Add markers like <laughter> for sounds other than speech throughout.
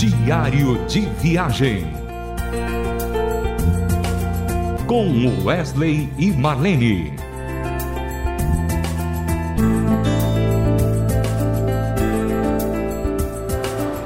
Diário de Viagem. Com Wesley e Marlene.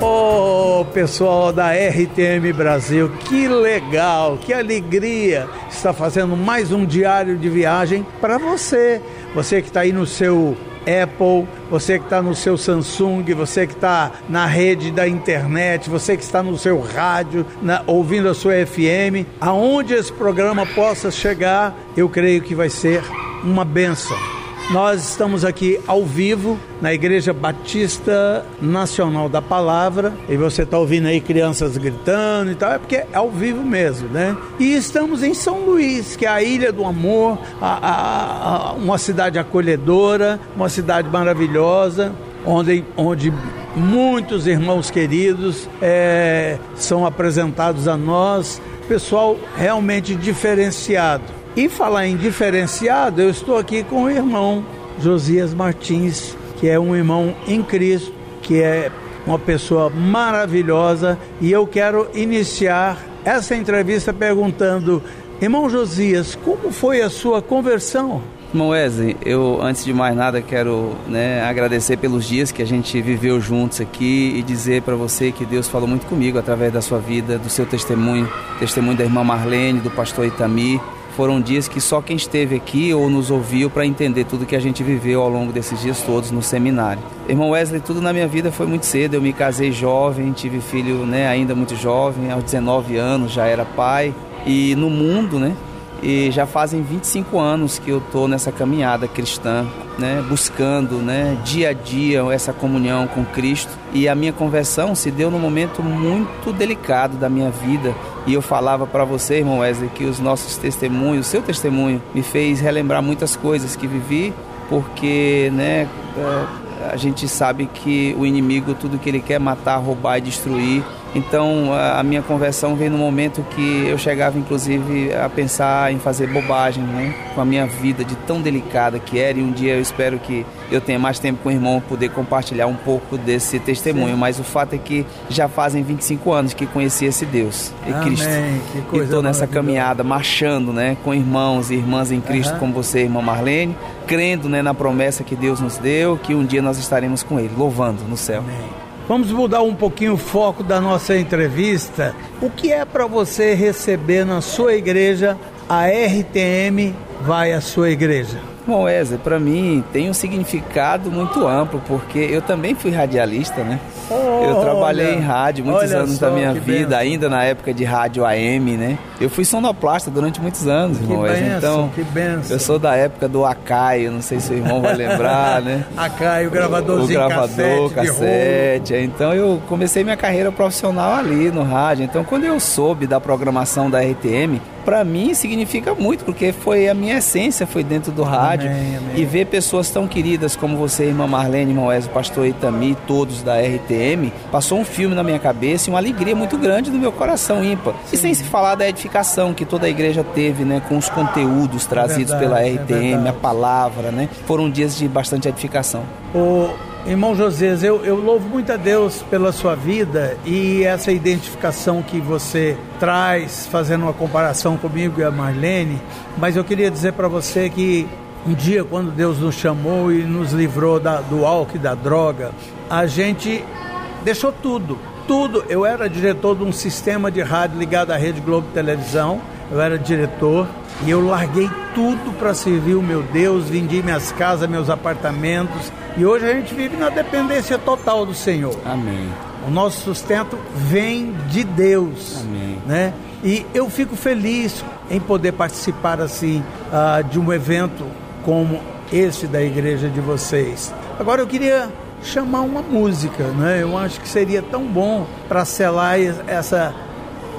Oh, pessoal da RTM Brasil, que legal, que alegria estar fazendo mais um diário de viagem para você. Você que está aí no seu Apple, você que está no seu Samsung, você que está na rede da internet, você que está no seu rádio, na, ouvindo a sua FM, aonde esse programa possa chegar, eu creio que vai ser uma benção. Nós estamos aqui ao vivo na Igreja Batista Nacional da Palavra e você está ouvindo aí crianças gritando e tal, é porque é ao vivo mesmo, né? E estamos em São Luís, que é a Ilha do Amor, a, a, a, uma cidade acolhedora, uma cidade maravilhosa, onde, onde muitos irmãos queridos é, são apresentados a nós, pessoal realmente diferenciado. E falar em diferenciado, eu estou aqui com o irmão Josias Martins, que é um irmão em Cristo, que é uma pessoa maravilhosa, e eu quero iniciar essa entrevista perguntando: Irmão Josias, como foi a sua conversão? Irmão Wesley, eu antes de mais nada quero né, agradecer pelos dias que a gente viveu juntos aqui e dizer para você que Deus falou muito comigo através da sua vida, do seu testemunho, testemunho da irmã Marlene, do pastor Itami foram dias que só quem esteve aqui ou nos ouviu para entender tudo que a gente viveu ao longo desses dias todos no seminário. Irmão Wesley, tudo na minha vida foi muito cedo. Eu me casei jovem, tive filho né, ainda muito jovem, aos 19 anos já era pai. E no mundo, né, e já fazem 25 anos que eu estou nessa caminhada cristã, né, buscando né, dia a dia essa comunhão com Cristo. E a minha conversão se deu num momento muito delicado da minha vida. E eu falava para você, irmão Wesley, que os nossos testemunhos, o seu testemunho, me fez relembrar muitas coisas que vivi, porque né, é, a gente sabe que o inimigo, tudo que ele quer matar, roubar e destruir, então a minha conversão veio no momento que eu chegava inclusive a pensar em fazer bobagem, né? Com a minha vida de tão delicada que era e um dia eu espero que eu tenha mais tempo com o irmão poder compartilhar um pouco desse testemunho, Sim. mas o fato é que já fazem 25 anos que conheci esse Deus e Amém. Cristo. Que coisa e estou nessa caminhada, marchando, né, com irmãos e irmãs em Cristo uhum. como você, irmã Marlene, crendo, né, na promessa que Deus nos deu, que um dia nós estaremos com ele, louvando no céu. Amém. Vamos mudar um pouquinho o foco da nossa entrevista. O que é para você receber na sua igreja a RTM vai à sua igreja? Bom, Wesley, para mim tem um significado muito amplo, porque eu também fui radialista, né? Oh, eu trabalhei olha, em rádio muitos anos da minha vida, benção. ainda na época de rádio AM, né? Eu fui sonoplasta durante muitos anos, que irmão Wesley. Então, que benção. eu sou da época do Acai, não sei se o irmão vai lembrar, né? <laughs> Acai, o gravadorzinho o gravador, cassete. cassete. Então eu comecei minha carreira profissional ali no rádio. Então quando eu soube da programação da RTM, para mim significa muito, porque foi a minha essência, foi dentro do rádio. Amém, amém. E ver pessoas tão queridas como você, irmã Marlene, irmão Wesley, pastor Itami, todos da RTM, passou um filme na minha cabeça e uma alegria muito grande no meu coração ímpar. Sim. E sem se falar da edificação que toda a igreja teve, né, com os conteúdos trazidos é verdade, pela RTM, é a palavra, né? Foram dias de bastante edificação. O Irmão José, eu, eu louvo muito a Deus pela sua vida e essa identificação que você traz, fazendo uma comparação comigo e a Marlene, mas eu queria dizer para você que um dia, quando Deus nos chamou e nos livrou da, do álcool e da droga, a gente deixou tudo, tudo. Eu era diretor de um sistema de rádio ligado à Rede Globo Televisão, eu era diretor e eu larguei tudo para servir o meu Deus, vendi minhas casas, meus apartamentos e hoje a gente vive na dependência total do Senhor. Amém. O nosso sustento vem de Deus. Amém. Né? E eu fico feliz em poder participar assim uh, de um evento como esse da igreja de vocês. Agora eu queria chamar uma música, né? Eu acho que seria tão bom para selar essa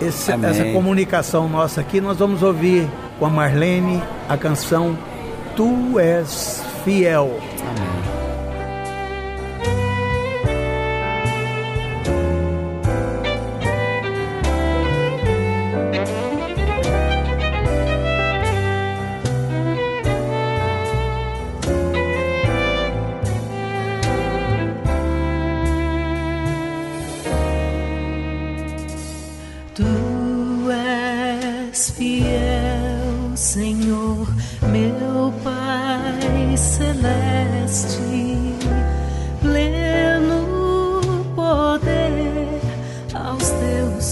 esse, essa comunicação nossa aqui. Nós vamos ouvir com a Marlene a canção Tu és fiel. Amém.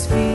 his.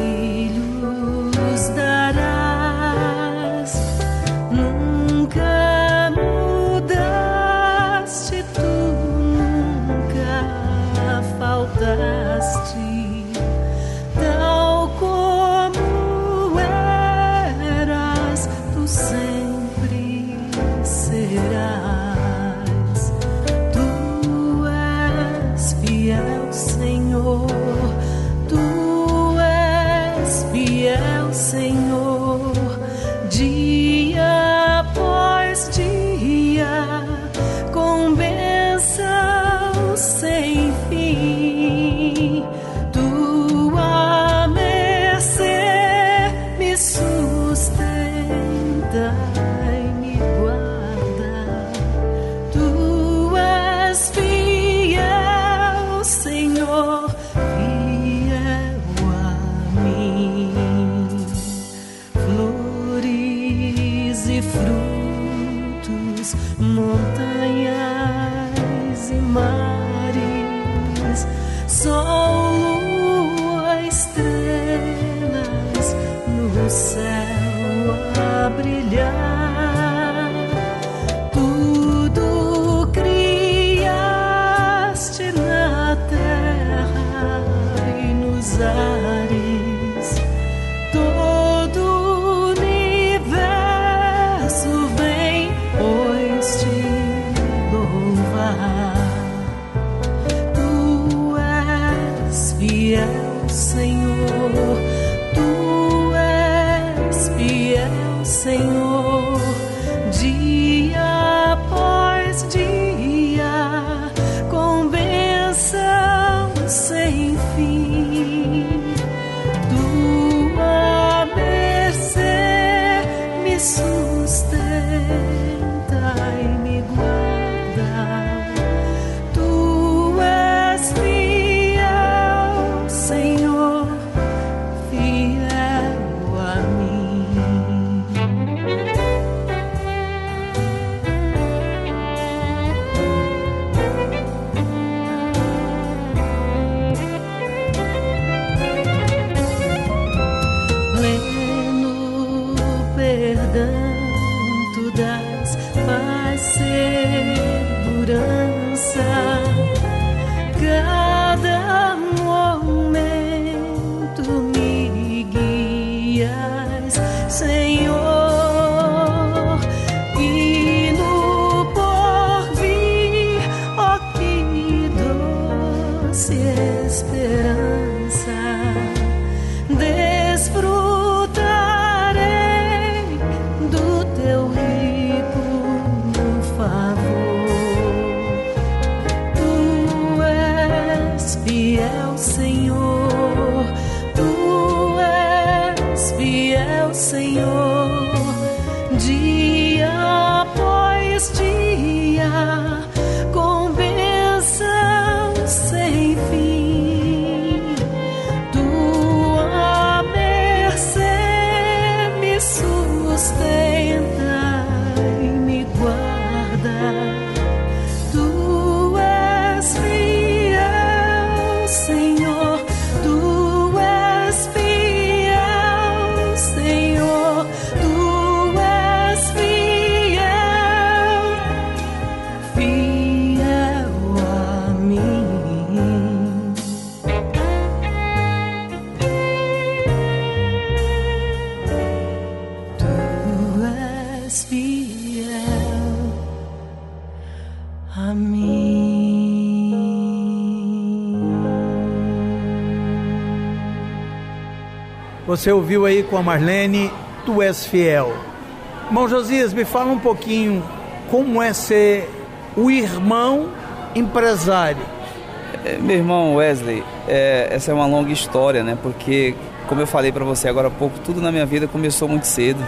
Mares, sol, lua, estrelas no céu a brilhar. Senhor. Tu és fiel, Senhor. Dia após dia, com sem fim. Tua mercê me sustenta e me guarda. Você ouviu aí com a Marlene, Tu és fiel. Irmão Josias, me fala um pouquinho como é ser o irmão empresário. É, Meu irmão Wesley, é, essa é uma longa história, né? Porque, como eu falei para você agora há pouco, tudo na minha vida começou muito cedo.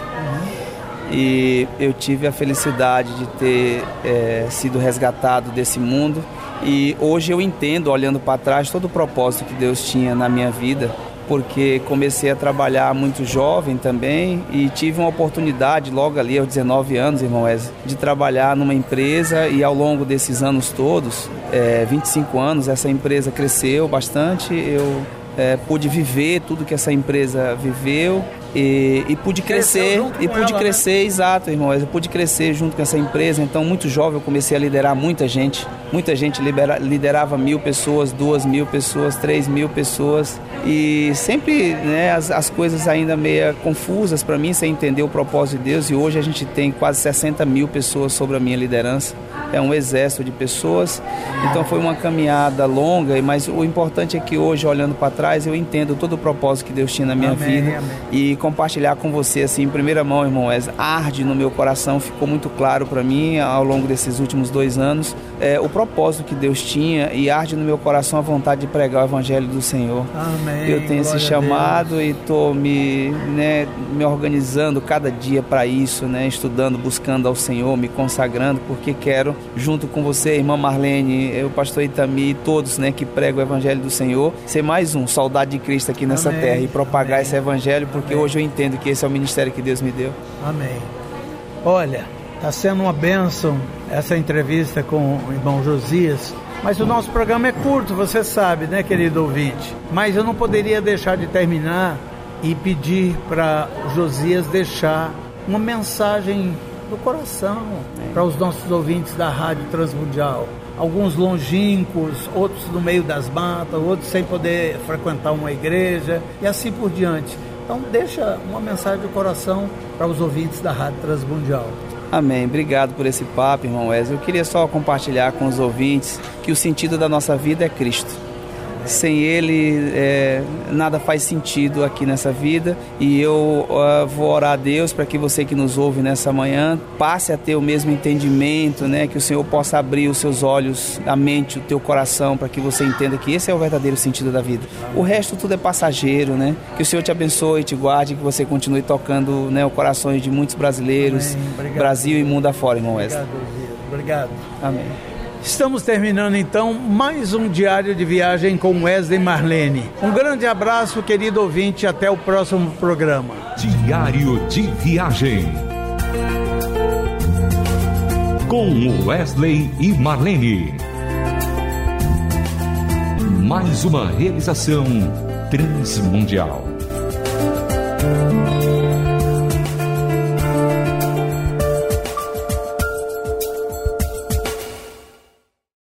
E eu tive a felicidade de ter é, sido resgatado desse mundo. E hoje eu entendo, olhando para trás, todo o propósito que Deus tinha na minha vida. Porque comecei a trabalhar muito jovem também e tive uma oportunidade logo ali aos 19 anos, irmão Wesley, de trabalhar numa empresa e ao longo desses anos todos, é, 25 anos, essa empresa cresceu bastante, eu é, pude viver tudo que essa empresa viveu e, e pude crescer e pude ela, né? crescer, né? exato, irmão. Eu pude crescer junto com essa empresa. Então, muito jovem, eu comecei a liderar muita gente. Muita gente libera, liderava mil pessoas, duas mil pessoas, três mil pessoas. E sempre né, as, as coisas ainda meio confusas para mim, sem entender o propósito de Deus. E hoje a gente tem quase 60 mil pessoas sobre a minha liderança é um exército de pessoas. Então foi uma caminhada longa, mas o importante é que hoje, olhando para trás, eu entendo todo o propósito que Deus tinha na minha amém, vida amém. e compartilhar com você assim, em primeira mão, irmão, é arde no meu coração, ficou muito claro para mim ao longo desses últimos dois anos é, o propósito que Deus tinha e arde no meu coração a vontade de pregar o Evangelho do Senhor. Amém. Eu tenho esse chamado e estou me, né, me organizando cada dia para isso, né, estudando, buscando ao Senhor, me consagrando, porque quero junto com você, irmã Marlene, o pastor Itami, todos né, que pregam o Evangelho do Senhor, ser mais um soldado de Cristo aqui nessa Amém. terra e propagar Amém. esse Evangelho, porque Amém. hoje eu entendo que esse é o ministério que Deus me deu. Amém. Olha, está sendo uma bênção essa entrevista com o irmão Josias. Mas o nosso programa é curto, você sabe, né, querido ouvinte? Mas eu não poderia deixar de terminar e pedir para Josias deixar uma mensagem do coração para os nossos ouvintes da Rádio Transmundial. Alguns longínquos, outros no meio das matas, outros sem poder frequentar uma igreja e assim por diante. Então deixa uma mensagem do coração para os ouvintes da Rádio Transmundial. Amém. Obrigado por esse papo, irmão Wesley. Eu queria só compartilhar com os ouvintes que o sentido da nossa vida é Cristo sem ele é, nada faz sentido aqui nessa vida e eu uh, vou orar a Deus para que você que nos ouve nessa manhã passe a ter o mesmo entendimento, né? Que o Senhor possa abrir os seus olhos, a mente, o teu coração para que você entenda que esse é o verdadeiro sentido da vida. O resto tudo é passageiro, né? Que o Senhor te abençoe, te guarde, que você continue tocando, né, o corações de muitos brasileiros, Brasil e mundo afora, irmão Wesley. Obrigado, Obrigado. Amém. Estamos terminando então mais um diário de viagem com Wesley Marlene. Um grande abraço, querido ouvinte, até o próximo programa. Diário de viagem com Wesley e Marlene. Mais uma realização transmundial.